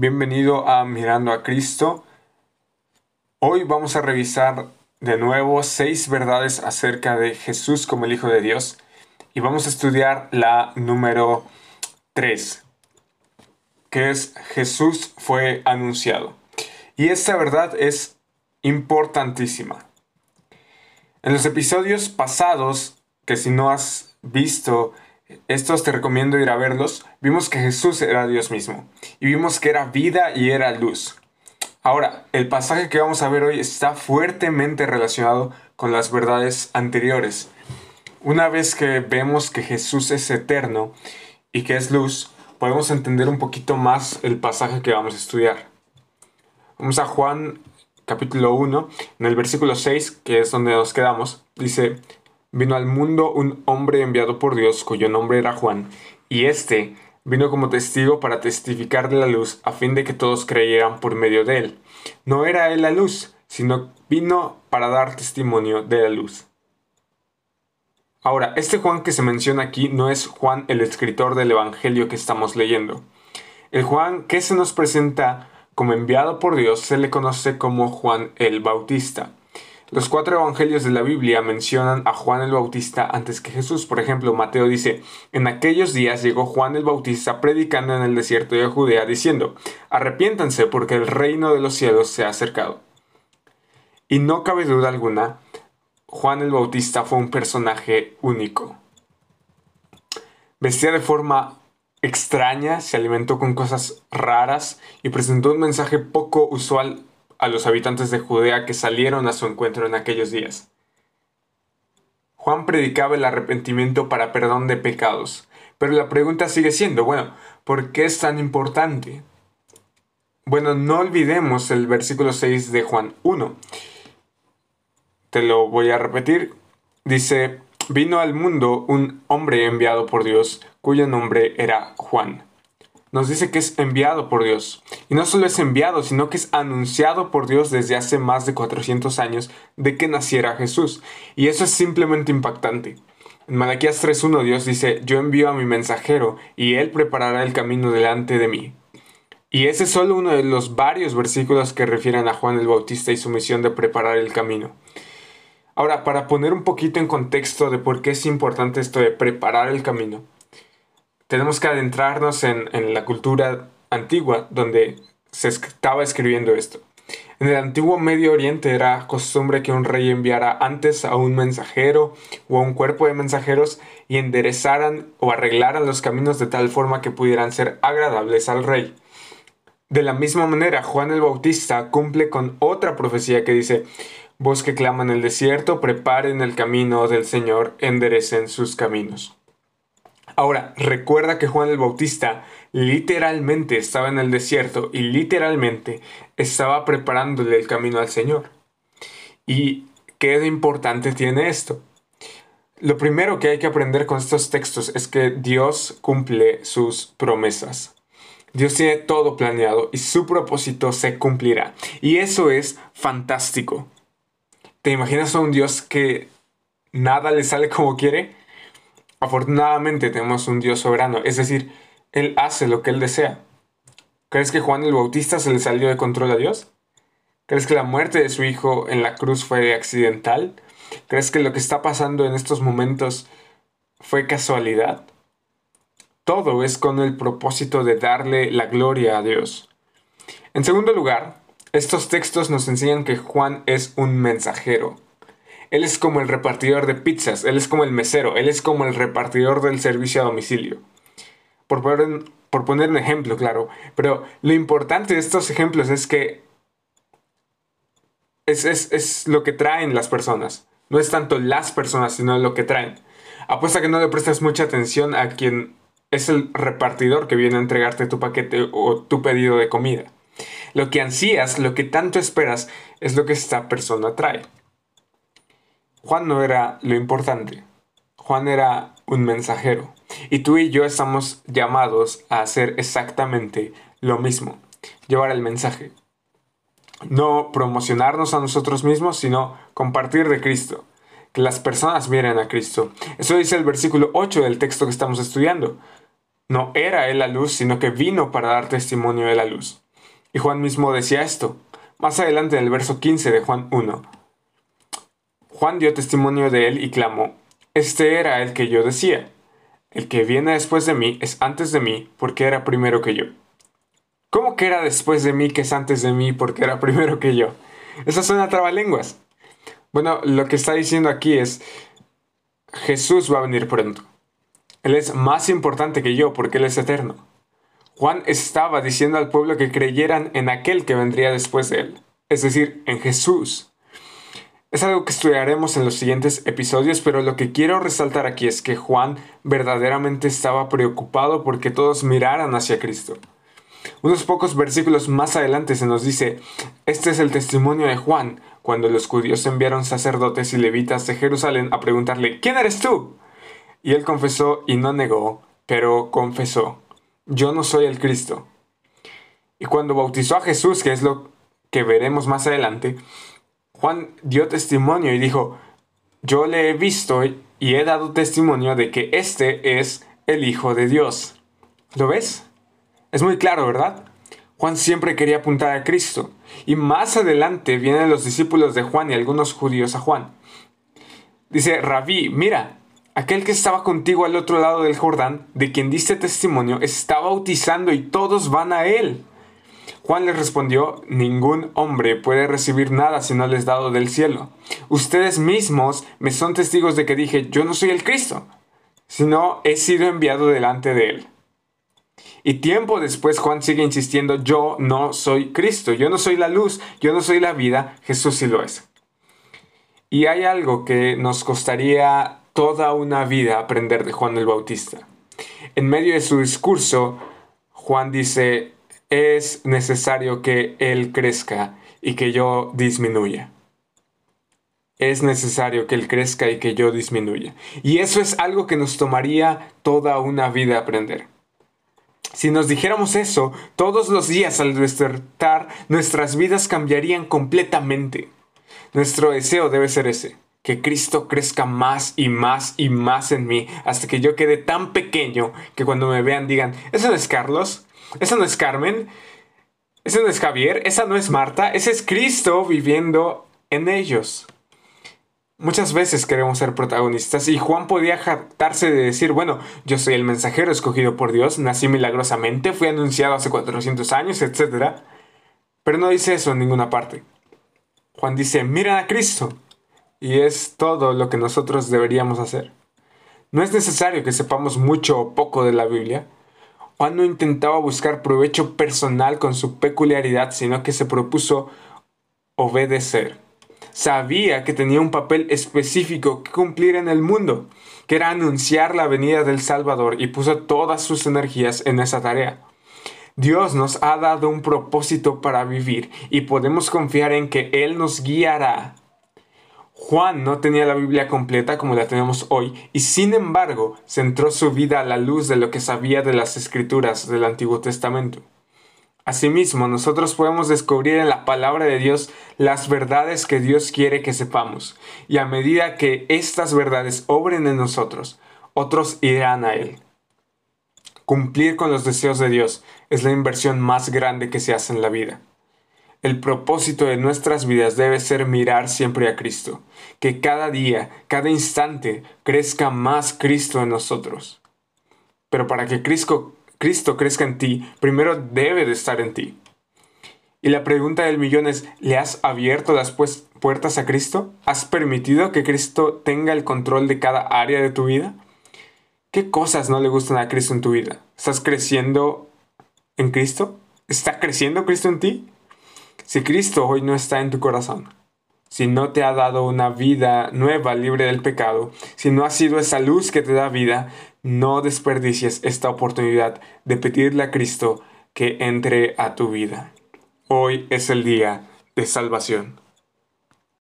Bienvenido a Mirando a Cristo. Hoy vamos a revisar de nuevo seis verdades acerca de Jesús como el Hijo de Dios y vamos a estudiar la número 3, que es Jesús fue anunciado. Y esta verdad es importantísima. En los episodios pasados, que si no has visto estos te recomiendo ir a verlos, vimos que Jesús era Dios mismo y vimos que era vida y era luz. Ahora, el pasaje que vamos a ver hoy está fuertemente relacionado con las verdades anteriores. Una vez que vemos que Jesús es eterno y que es luz, podemos entender un poquito más el pasaje que vamos a estudiar. Vamos a Juan capítulo 1, en el versículo 6, que es donde nos quedamos, dice, vino al mundo un hombre enviado por Dios cuyo nombre era Juan, y éste vino como testigo para testificar de la luz a fin de que todos creyeran por medio de él. No era él la luz, sino vino para dar testimonio de la luz. Ahora, este Juan que se menciona aquí no es Juan el escritor del Evangelio que estamos leyendo. El Juan que se nos presenta como enviado por Dios se le conoce como Juan el Bautista. Los cuatro evangelios de la Biblia mencionan a Juan el Bautista antes que Jesús. Por ejemplo, Mateo dice, en aquellos días llegó Juan el Bautista predicando en el desierto de Judea diciendo, arrepiéntanse porque el reino de los cielos se ha acercado. Y no cabe duda alguna, Juan el Bautista fue un personaje único. Vestía de forma extraña, se alimentó con cosas raras y presentó un mensaje poco usual a los habitantes de Judea que salieron a su encuentro en aquellos días. Juan predicaba el arrepentimiento para perdón de pecados, pero la pregunta sigue siendo, bueno, ¿por qué es tan importante? Bueno, no olvidemos el versículo 6 de Juan 1. Te lo voy a repetir. Dice, vino al mundo un hombre enviado por Dios, cuyo nombre era Juan nos dice que es enviado por Dios. Y no solo es enviado, sino que es anunciado por Dios desde hace más de 400 años de que naciera Jesús. Y eso es simplemente impactante. En Malaquías 3.1 Dios dice, yo envío a mi mensajero y él preparará el camino delante de mí. Y ese es solo uno de los varios versículos que refieren a Juan el Bautista y su misión de preparar el camino. Ahora, para poner un poquito en contexto de por qué es importante esto de preparar el camino, tenemos que adentrarnos en, la cultura antigua donde se estaba escribiendo esto. En el antiguo Medio Oriente era costumbre que un rey enviara antes a un mensajero o a un cuerpo de mensajeros y enderezaran o arreglaran los caminos de tal forma que pudieran ser agradables al rey. De la misma manera, Juan el Bautista cumple con otra profecía que dice, Vos que claman el desierto, preparen el camino del Señor, enderecen sus caminos. Ahora, recuerda que Juan el Bautista literalmente estaba en el desierto y literalmente estaba preparándole el camino al Señor. ¿Y qué de importante tiene esto? Lo primero que hay que aprender con estos textos es que Dios cumple sus promesas. Dios tiene todo planeado y su propósito se cumplirá. Y eso es fantástico. ¿Te imaginas a un Dios que nada le sale como quiere? Afortunadamente tenemos un Dios soberano, es decir, Él hace lo que Él desea. ¿Crees que Juan el Bautista se le salió de control a Dios? ¿Crees que la muerte de su hijo en la cruz fue accidental? ¿Crees que lo que está pasando en estos momentos fue casualidad? Todo es con el propósito de darle la gloria a Dios. En segundo lugar, estos textos nos enseñan que Juan es un mensajero. Él es como el repartidor de pizzas, él es como el mesero, él es como el repartidor del servicio a domicilio. Por poner, por poner un ejemplo, claro. Pero lo importante de estos ejemplos es que es, es, lo que traen las personas. No es tanto las personas, sino lo que traen. Apuesta que no le prestas mucha atención a quien es el repartidor que viene a entregarte tu paquete o tu pedido de comida. Lo que ansías, lo que tanto esperas, es lo que esta persona trae. Juan no era lo importante. Juan era un mensajero. Y tú y yo estamos llamados a hacer exactamente lo mismo. Llevar el mensaje. No promocionarnos a nosotros mismos, sino compartir de Cristo. Que las personas miren a Cristo. Eso dice el versículo 8 del texto que estamos estudiando. No era Él la luz, sino que vino para dar testimonio de la luz. Y Juan mismo decía esto. Más adelante en el verso 15 de Juan 1. Juan dio testimonio de él y clamó, Este era el que yo decía. El que viene después de mí es antes de mí porque era primero que yo. ¿Cómo que era después de mí que es antes de mí porque era primero que yo? Esa suena trabalenguas. Bueno, lo que está diciendo aquí es, Jesús va a venir pronto. Él es más importante que yo porque Él es eterno. Juan estaba diciendo al pueblo que creyeran en aquel que vendría después de Él, es decir, en Jesús. Es algo que estudiaremos en los siguientes episodios, pero lo que quiero resaltar aquí es que Juan verdaderamente estaba preocupado porque todos miraran hacia Cristo. Unos pocos versículos más adelante se nos dice, este es el testimonio de Juan, cuando los judíos enviaron sacerdotes y levitas de Jerusalén a preguntarle, ¿quién eres tú? Y él confesó y no negó, pero confesó, yo no soy el Cristo. Y cuando bautizó a Jesús, que es lo que veremos más adelante, Juan dio testimonio y dijo, yo le he visto y he dado testimonio de que este es el Hijo de Dios. ¿Lo ves? Es muy claro, ¿verdad? Juan siempre quería apuntar a Cristo. Y más adelante vienen los discípulos de Juan y algunos judíos a Juan. Dice, Rabí, mira, aquel que estaba contigo al otro lado del Jordán, de quien diste testimonio, está bautizando y todos van a él. Juan les respondió, ningún hombre puede recibir nada si no les dado del cielo. Ustedes mismos me son testigos de que dije, yo no soy el Cristo, sino he sido enviado delante de él. Y tiempo después Juan sigue insistiendo, yo no soy Cristo, yo no soy la luz, yo no soy la vida, Jesús sí lo es. Y hay algo que nos costaría toda una vida aprender de Juan el Bautista. En medio de su discurso, Juan dice, es necesario que Él crezca y que yo disminuya. Es necesario que Él crezca y que yo disminuya. Y eso es algo que nos tomaría toda una vida aprender. Si nos dijéramos eso todos los días al despertar, nuestras vidas cambiarían completamente. Nuestro deseo debe ser ese, que Cristo crezca más y más y más en mí, hasta que yo quede tan pequeño que cuando me vean digan, ¿eso no es Carlos? ¿Eso no es Carmen? ¿Eso no es Javier? ¿Esa no es Marta? Ese es Cristo viviendo en ellos. Muchas veces queremos ser protagonistas y Juan podía jactarse de decir, bueno, yo soy el mensajero escogido por Dios, nací milagrosamente, fui anunciado hace 400 años, etc. Pero no dice eso en ninguna parte. Juan dice, miren a Cristo. Y es todo lo que nosotros deberíamos hacer. No es necesario que sepamos mucho o poco de la Biblia. Juan no intentaba buscar provecho personal con su peculiaridad, sino que se propuso obedecer sabía que tenía un papel específico que cumplir en el mundo, que era anunciar la venida del Salvador y puso todas sus energías en esa tarea. Dios nos ha dado un propósito para vivir y podemos confiar en que Él nos guiará. Juan no tenía la Biblia completa como la tenemos hoy y sin embargo centró su vida a la luz de lo que sabía de las escrituras del Antiguo Testamento. Asimismo, nosotros podemos descubrir en la palabra de Dios las verdades que Dios quiere que sepamos, y a medida que estas verdades obren en nosotros, otros irán a Él. Cumplir con los deseos de Dios es la inversión más grande que se hace en la vida. El propósito de nuestras vidas debe ser mirar siempre a Cristo, que cada día, cada instante, crezca más Cristo en nosotros. Pero para que Cristo, crezca en ti, primero debe de estar en ti. Y la pregunta del millón es, ¿le has abierto las pues, puertas a Cristo? ¿Has permitido que Cristo tenga el control de cada área de tu vida? ¿Qué cosas no le gustan a Cristo en tu vida? ¿Estás creciendo en Cristo? ¿Está creciendo Cristo en ti? Si Cristo hoy no está en tu corazón, si no te ha dado una vida nueva libre del pecado, si no ha sido esa luz que te da vida, no desperdicies esta oportunidad de pedirle a Cristo que entre a tu vida. Hoy es el día de salvación.